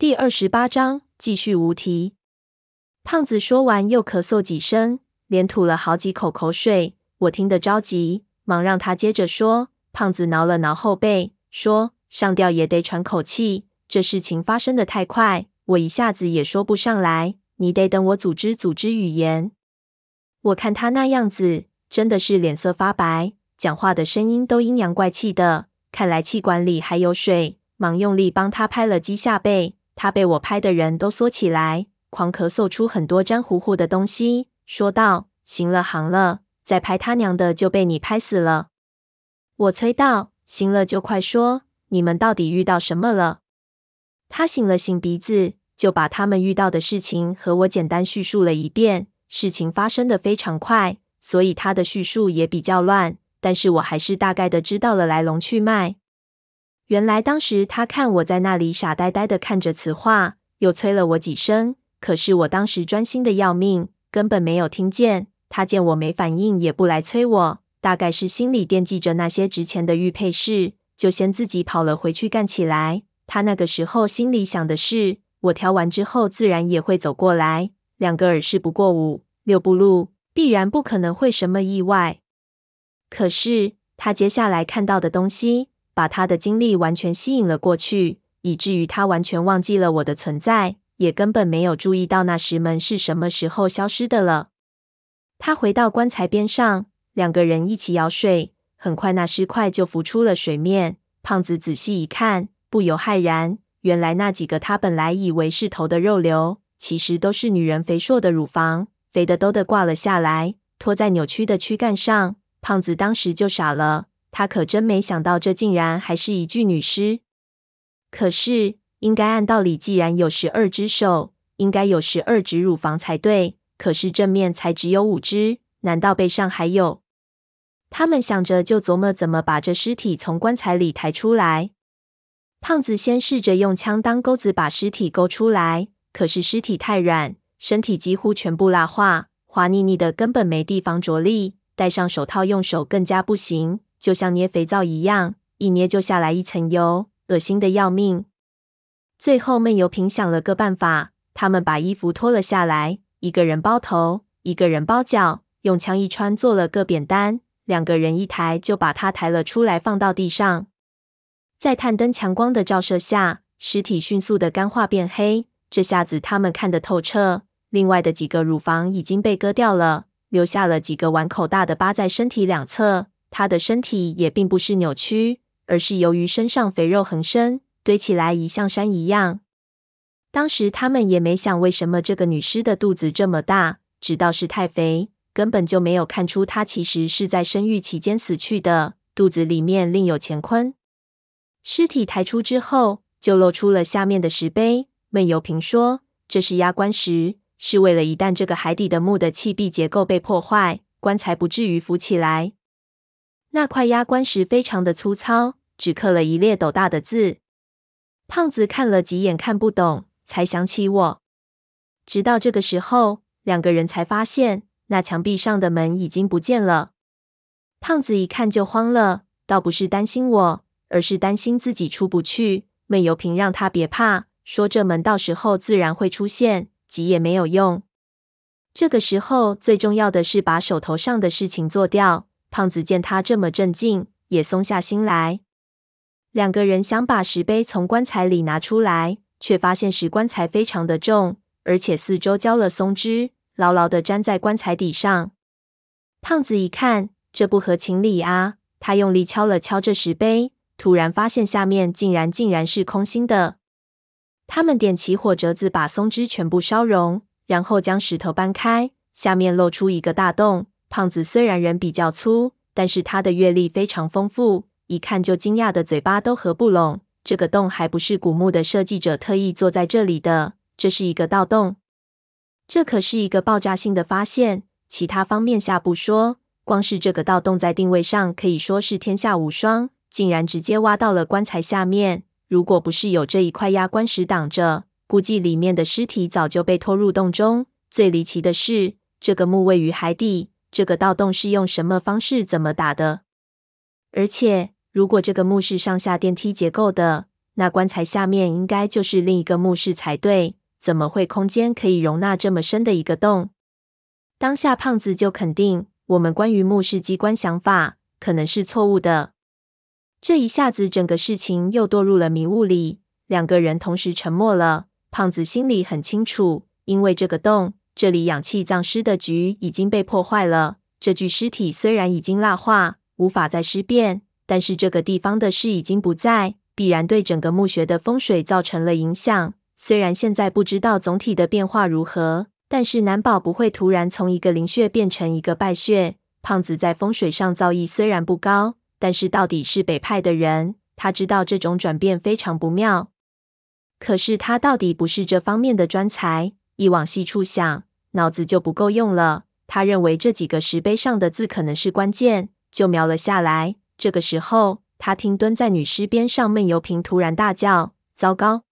第二十八章继续无题。胖子说完，又咳嗽几声，连吐了好几口口水。我听得着急，忙让他接着说。胖子挠了挠后背，说：“上吊也得喘口气，这事情发生的太快，我一下子也说不上来。你得等我组织组织语言。”我看他那样子，真的是脸色发白，讲话的声音都阴阳怪气的，看来气管里还有水。忙用力帮他拍了几下背，他被我拍的人都缩起来，狂咳嗽出很多粘糊糊的东西，说道：“行了，行了，再拍他娘的就被你拍死了。”我催道：“行了，就快说，你们到底遇到什么了？”他擤了擤鼻子，就把他们遇到的事情和我简单叙述了一遍。事情发生的非常快，所以他的叙述也比较乱，但是我还是大概的知道了来龙去脉。原来当时他看我在那里傻呆呆的看着瓷画，又催了我几声，可是我当时专心的要命，根本没有听见。他见我没反应，也不来催我，大概是心里惦记着那些值钱的玉佩饰，就先自己跑了回去干起来。他那个时候心里想的是，我挑完之后自然也会走过来，两个耳饰不过五六步路，必然不可能会什么意外。可是他接下来看到的东西。把他的精力完全吸引了过去，以至于他完全忘记了我的存在，也根本没有注意到那石门是什么时候消失的了。他回到棺材边上，两个人一起舀水，很快那尸块就浮出了水面。胖子仔细一看，不由骇然，原来那几个他本来以为是头的肉瘤，其实都是女人肥硕的乳房，肥得都得挂了下来，拖在扭曲的躯干上。胖子当时就傻了。他可真没想到，这竟然还是一具女尸。可是，应该按道理，既然有十二只手，应该有十二只乳房才对。可是正面才只有五只，难道背上还有？他们想着，就琢磨怎么把这尸体从棺材里抬出来。胖子先试着用枪当钩子把尸体勾出来，可是尸体太软，身体几乎全部蜡化，滑腻腻的，根本没地方着力。戴上手套，用手更加不行。就像捏肥皂一样，一捏就下来一层油，恶心的要命。最后，闷油瓶想了个办法，他们把衣服脱了下来，一个人包头，一个人包脚，用枪一穿，做了个扁担，两个人一抬，就把它抬了出来，放到地上。在探灯强光的照射下，尸体迅速的干化变黑，这下子他们看得透彻。另外的几个乳房已经被割掉了，留下了几个碗口大的疤在身体两侧。他的身体也并不是扭曲，而是由于身上肥肉横生，堆起来一像山一样。当时他们也没想为什么这个女尸的肚子这么大，直到是太肥，根本就没有看出她其实是在生育期间死去的，肚子里面另有乾坤。尸体抬出之后，就露出了下面的石碑。闷油瓶说：“这是压棺石，是为了一旦这个海底的墓的砌壁结构被破坏，棺材不至于浮起来。”那块压棺石非常的粗糙，只刻了一列斗大的字。胖子看了几眼看不懂，才想起我。直到这个时候，两个人才发现那墙壁上的门已经不见了。胖子一看就慌了，倒不是担心我，而是担心自己出不去。闷油瓶让他别怕，说这门到时候自然会出现，急也没有用。这个时候最重要的是把手头上的事情做掉。胖子见他这么镇静，也松下心来。两个人想把石碑从棺材里拿出来，却发现石棺材非常的重，而且四周浇了松脂，牢牢的粘在棺材底上。胖子一看，这不合情理啊！他用力敲了敲这石碑，突然发现下面竟然竟然是空心的。他们点起火折子，把松脂全部烧融，然后将石头搬开，下面露出一个大洞。胖子虽然人比较粗，但是他的阅历非常丰富，一看就惊讶的嘴巴都合不拢。这个洞还不是古墓的设计者特意做在这里的，这是一个盗洞。这可是一个爆炸性的发现，其他方面下不说，光是这个盗洞在定位上可以说是天下无双，竟然直接挖到了棺材下面。如果不是有这一块压棺石挡着，估计里面的尸体早就被拖入洞中。最离奇的是，这个墓位于海底。这个盗洞是用什么方式怎么打的？而且，如果这个墓是上下电梯结构的，那棺材下面应该就是另一个墓室才对，怎么会空间可以容纳这么深的一个洞？当下胖子就肯定我们关于墓室机关想法可能是错误的。这一下子，整个事情又堕入了迷雾里。两个人同时沉默了。胖子心里很清楚，因为这个洞，这里氧气葬尸的局已经被破坏了。这具尸体虽然已经蜡化，无法再尸变，但是这个地方的尸已经不在，必然对整个墓穴的风水造成了影响。虽然现在不知道总体的变化如何，但是难保不会突然从一个灵穴变成一个败穴。胖子在风水上造诣虽然不高，但是到底是北派的人，他知道这种转变非常不妙。可是他到底不是这方面的专才，一往细处想，脑子就不够用了。他认为这几个石碑上的字可能是关键，就描了下来。这个时候，他听蹲在女尸边上闷油瓶突然大叫：“糟糕！”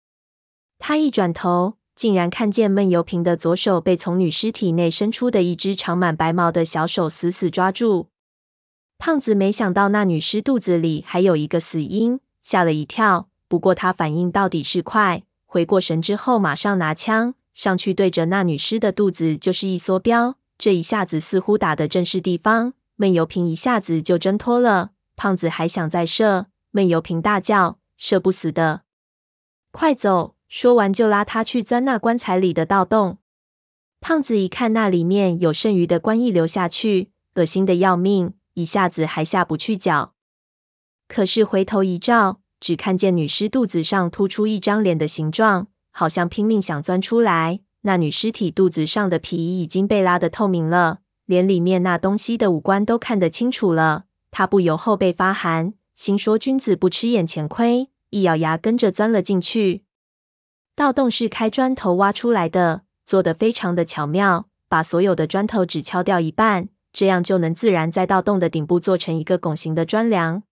他一转头，竟然看见闷油瓶的左手被从女尸体内伸出的一只长满白毛的小手死死抓住。胖子没想到那女尸肚子里还有一个死婴，吓了一跳。不过他反应到底是快，回过神之后，马上拿枪上去对着那女尸的肚子就是一梭镖。这一下子似乎打的正是地方，闷油瓶一下子就挣脱了。胖子还想再射，闷油瓶大叫：“射不死的，快走！”说完就拉他去钻那棺材里的盗洞。胖子一看那里面有剩余的棺液流下去，恶心的要命，一下子还下不去脚。可是回头一照，只看见女尸肚子上突出一张脸的形状，好像拼命想钻出来。那女尸体肚子上的皮已经被拉得透明了，连里面那东西的五官都看得清楚了。他不由后背发寒，心说君子不吃眼前亏，一咬牙跟着钻了进去。盗洞是开砖头挖出来的，做得非常的巧妙，把所有的砖头只敲掉一半，这样就能自然在盗洞的顶部做成一个拱形的砖梁。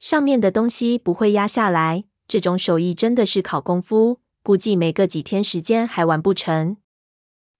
上面的东西不会压下来，这种手艺真的是考功夫，估计没个几天时间还完不成。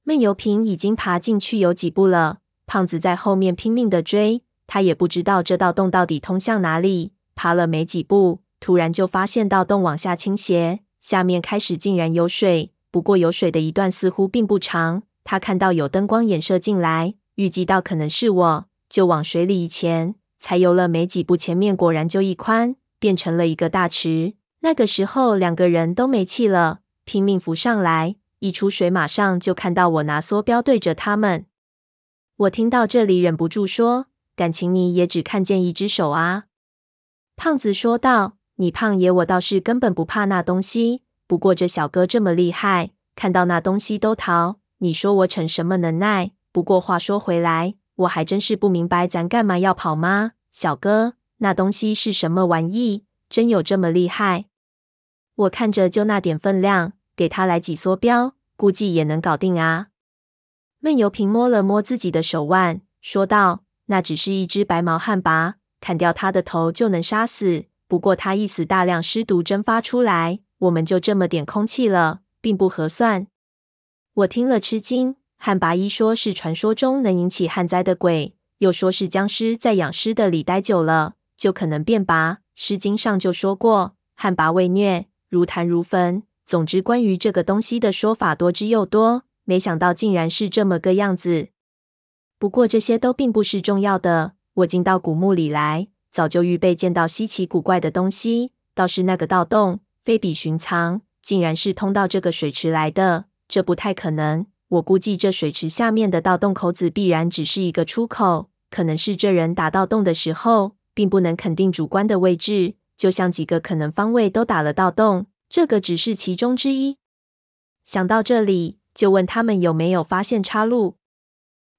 闷油瓶已经爬进去有几步了，胖子在后面拼命的追，他也不知道这道洞到底通向哪里。爬了没几步，突然就发现道洞往下倾斜，下面开始竟然有水，不过有水的一段似乎并不长。他看到有灯光衍射进来，预计到可能是我，就往水里一潜。才游了没几步，前面果然就一宽，变成了一个大池。那个时候，两个人都没气了，拼命浮上来。一出水，马上就看到我拿梭镖对着他们。我听到这里，忍不住说：“感情你也只看见一只手啊？”胖子说道：“你胖爷，我倒是根本不怕那东西。不过这小哥这么厉害，看到那东西都逃。你说我逞什么能耐？不过话说回来。”我还真是不明白，咱干嘛要跑吗？小哥，那东西是什么玩意？真有这么厉害？我看着就那点分量，给他来几梭镖，估计也能搞定啊。闷油瓶摸了摸自己的手腕，说道：“那只是一只白毛旱魃，砍掉它的头就能杀死。不过它一死，大量尸毒蒸发出来，我们就这么点空气了，并不合算。”我听了吃惊。旱魃一说是传说中能引起旱灾的鬼，又说是僵尸在养尸的里待久了就可能变魃。诗经上就说过，旱魃为虐，如坛如焚。总之，关于这个东西的说法多之又多，没想到竟然是这么个样子。不过这些都并不是重要的。我进到古墓里来，早就预备见到稀奇古怪的东西，倒是那个盗洞非比寻常，竟然是通到这个水池来的，这不太可能。我估计这水池下面的盗洞口子必然只是一个出口，可能是这人打盗洞的时候，并不能肯定主棺的位置，就像几个可能方位都打了盗洞，这个只是其中之一。想到这里，就问他们有没有发现岔路。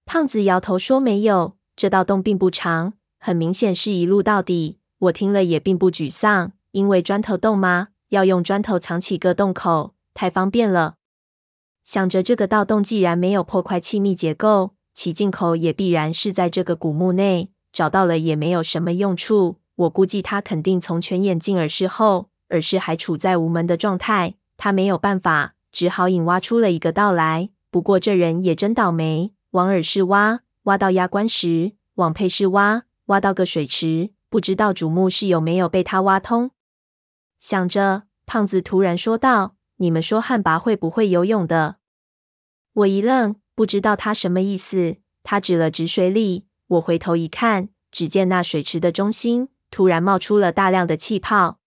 胖子摇头说没有，这盗洞并不长，很明显是一路到底。我听了也并不沮丧，因为砖头洞吗？要用砖头藏起个洞口，太方便了。想着这个盗洞既然没有破坏气密结构，其进口也必然是在这个古墓内，找到了也没有什么用处。我估计他肯定从泉眼进耳室后，耳室还处在无门的状态，他没有办法，只好引挖出了一个道来。不过这人也真倒霉，往耳室挖，挖到压棺石，往配室挖，挖到个水池，不知道主墓室有没有被他挖通。想着胖子突然说道，你们说旱魃会不会游泳的？我一愣，不知道他什么意思，他指了指水里，我回头一看，只见那水池的中心。突然冒出了大量的气泡。